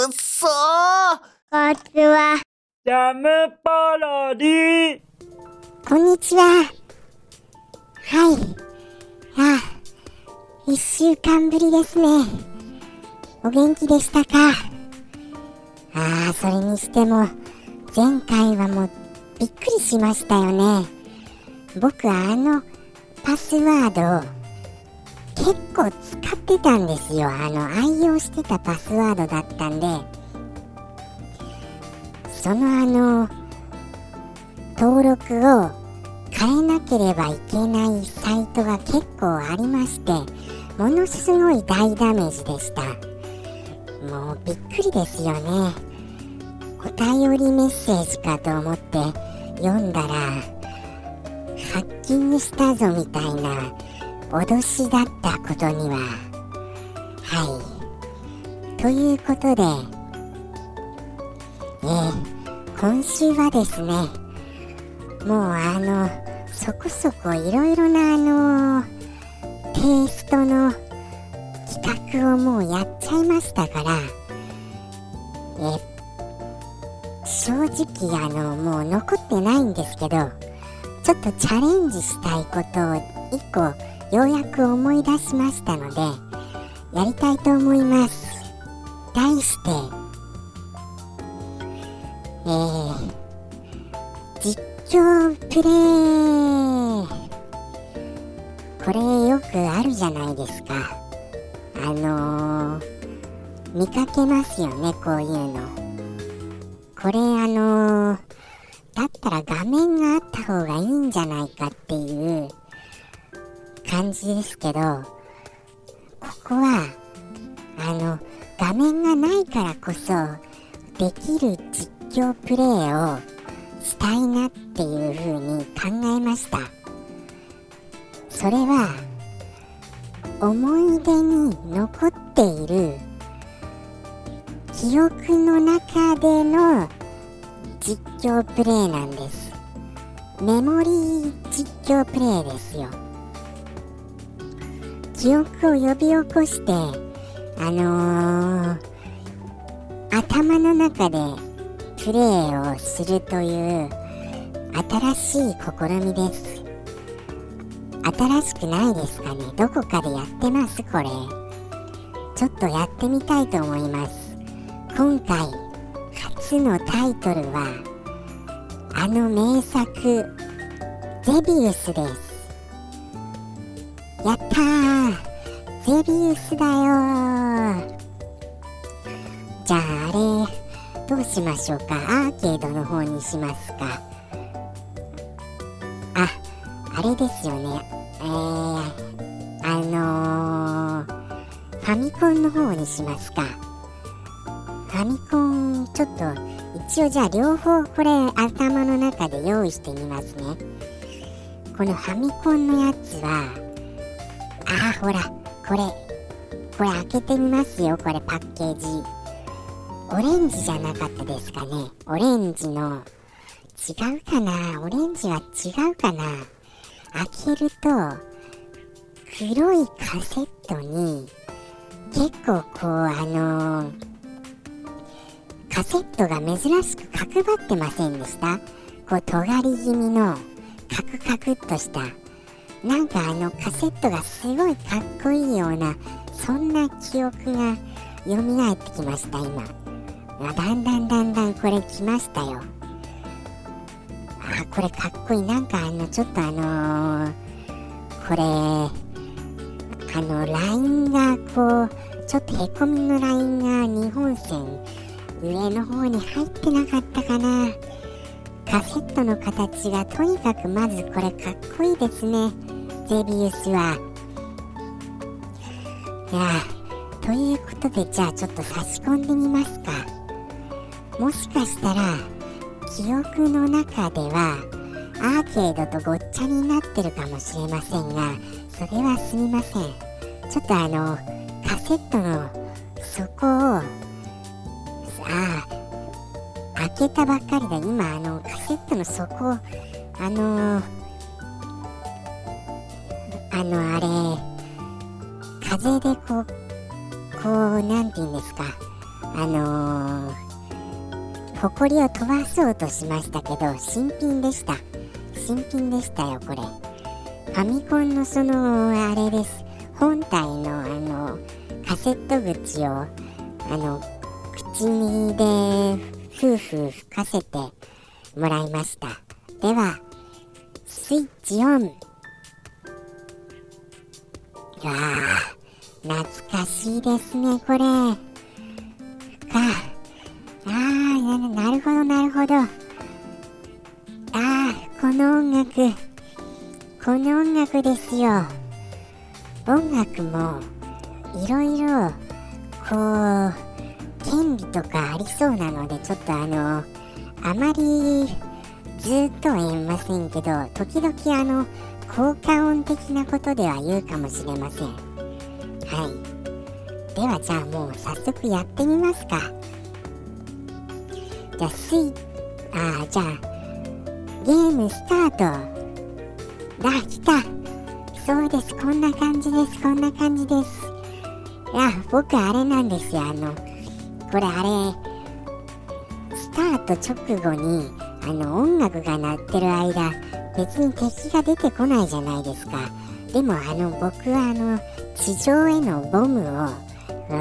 くっそーこんにちは。ジャムパロディこんにちは。はい。あ、一週間ぶりですね。お元気でしたか？ああ、それにしても、前回はもうびっくりしましたよね。僕あのパスワードを結構使ってたんですよ。あの愛用してたパスワードだったんで、そのあの、登録を変えなければいけないサイトが結構ありましてものすごい大ダメージでした。もうびっくりですよね。お便りメッセージかと思って読んだらハッキングしたぞみたいな脅しだったことにははい。ということでえー、今週はですねもうあのそこそこいろいろなあのテイストの企画をもうやっちゃいましたからえ正直あのもう残ってないんですけどちょっとチャレンジしたいことを1個ようやく思い出しましたのでやりたいと思います。題してえー実況プレイ。これよくあるじゃないですか。あのー、見かけますよねこういうの。これあのー、だったら画面があった方がいいんじゃないかっていう感じですけどここはあの画面がないからこそできる実況プレイをしたいなっていうふうに考えました。それは思い出に残っている記憶の中での実況プレイなんです。メモリー実況プレイですよ。記憶を呼び起こしてあのー、頭の中でプレーをするという新しい試みです。新しくないですかね？どこかでやってます？これ。ちょっとやってみたいと思います。今回初のタイトルはあの名作ゼビウスです。やったー。ゼビウスだよじゃああれどうしましょうか？アーケードの方にしますか。ああれですよね。えー、あのー、ファミコンの方にしますか。ファミコンちょっと一応じゃあ両方これ頭の中で用意してみますね。このファミコンのやつはあほらこれこれ開けてみますよこれパッケージ。オレンジじゃなかったですかね。オレンジの違うかな。オレンジは違うかな。開けると黒いカセットに結構こうあのー、カセットが珍しく角張ってませんでした？こう尖り気味のカクカクっとしたなんかあのカセットがすごいかっこいいようなそんな記憶が蘇ってきました今。だんだんだんだんこれ来ましたよ。あこれかっこいい。なんかあのちょっとあのー、これあのラインがこうちょっとへこみのラインが2本線上の方に入ってなかったかな。カセットの形がとにかくまずこれかっこいいですね。ゼビウスは。いやということでじゃあちょっと差し込んでみますか。もしかしたら記憶の中ではアーケードとごっちゃになってるかもしれませんがそれはすみません。ちょっとあのカセットの底をああ開けたばっかりだ今あのカセットの底あのあのあれ風でこうこうなんて言うんですかあのー、埃を飛ばそうとしましたけど新品でした。新品でしたよこれ。ファミコンのそのあれです。本体のあのカセット口をあの口にで夫婦吹かせてもらいました。ではスイッチオン。いや懐かしいですねこれ。かああなるほどなるほど。ああこの音楽。この音楽ですよ。音楽もいろいろこう権利とかありそうなのでちょっとあのあまりずっとは言いませんけど時々あの効果音的なことでは言うかもしれません。はい。ではじゃあもう早速やってみますか。じゃあスイあじゃあゲームスタート。だ来た。そうです。こんな感じです。こんな感じです。いや僕あれなんですよ。あのこれあれスタート直後にあの音楽が鳴ってる間別に敵が出てこないじゃないですか。でもあの僕はあの地上へのボムを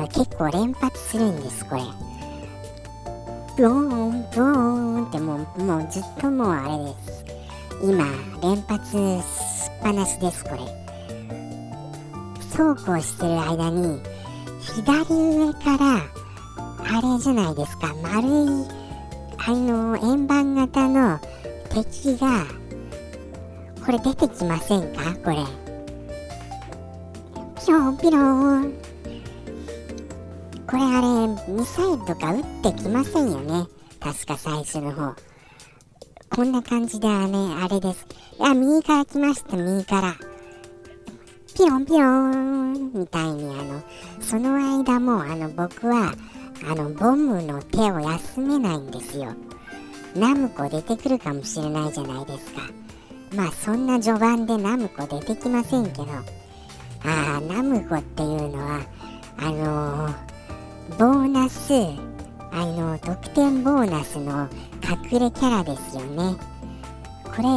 結構連発するんですこれ。ブーンブーンってもうもうずっともうあれです。今連発しっぱなしですこれ。そうこうしてる間に左上からあれじゃないですか。丸いあの円盤型の敵がこれ出てきませんか？これ。ピロンピロン。これあれミサイルとか撃ってきませんよね。確か最初の方。こんな感じであれあれです。あ右から来ました。右から。ピロンピロンみたいにあのその間もあの僕はあのボムの手を休めないんですよ。ナムコ出てくるかもしれないじゃないですか。まあそんな序盤でナムコ出てきませんけど。ああナムコっていうのはあのー、ボーナスあのー、得点ボーナスの隠れキャラですよね。これ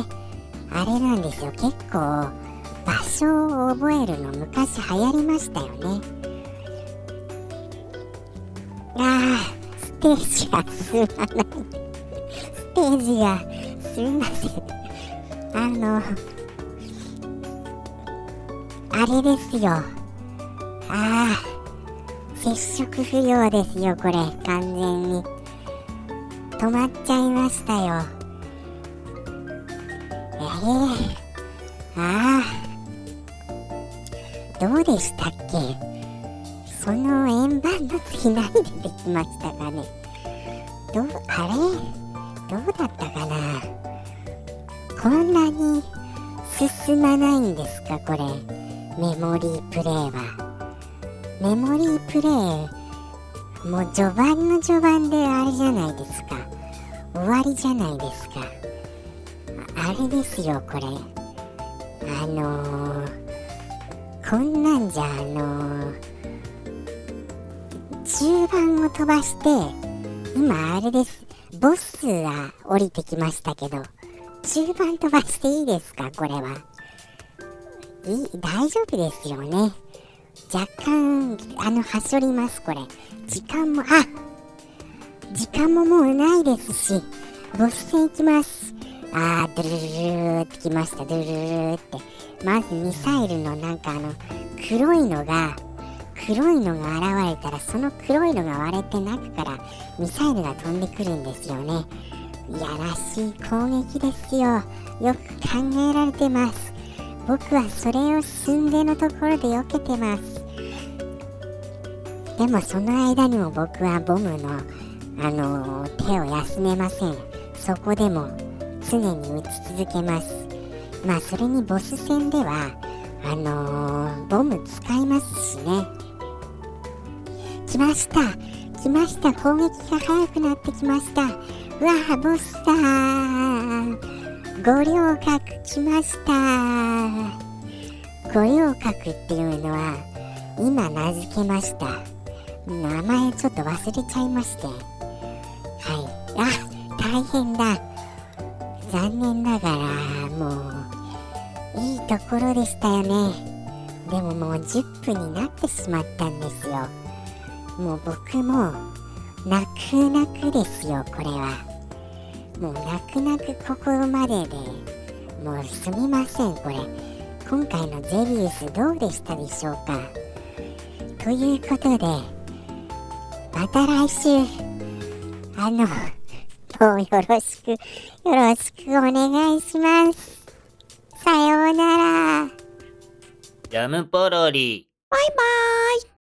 あれなんですよ。結構場所を覚えるの昔流行りましたよね。ああ、ステージが進まない。ステージがすみません。あの、あれですよ。ああ、接触不良ですよ、これ、完全に。止まっちゃいましたよ。ええー、ああ、どうでしたっけ？その円盤の次何出てきましたかね？どうあれ？どうだったかな？こんなに進まないんですかこれ。メモリープレイは。メモリープレイもう序盤の序盤であれじゃないですか。終わりじゃないですか。あれですよこれ。あのー、こんなんじゃあのー中盤を飛ばして今あれです。ボスが降りてきましたけど中盤飛ばしていいですか？これは。い大丈夫ですよね。若干あのはしょりますこれ。時間もあ時間ももうないですしボス戦行きます。あードゥルルルってきました。ドゥルルルって。まずミサイルのなんかあの黒いのが黒いのが現れたらその黒いのが割れて中からミサイルが飛んでくるんですよね。いやらしい攻撃ですよ。よく考えられてます。僕はそれを寸でのところで避けてます。でもその間にも僕はボムのあのー、手を休めません。そこでも常に撃ち続けます。まあそれにボス戦ではあのー、ボム使いますしね。来ました。来ました。攻撃が速くなってきました。うわボスだ五稜郭来ました。五稜郭っていうのは今名付けました。名前ちょっと忘れちゃいまして。はい。あ大変だ。残念ながらもういいところでしたよね。でももう10分になってしまったんですよ。もう僕も泣く泣くですよこれは。もう泣く泣くここまででもうすみませんこれ。今回のゼリウスどうでしたでしょうか。ということでまた来週あのもうよろしくよろしくお願いします。さようなら。ジャムポロリ。バイバイ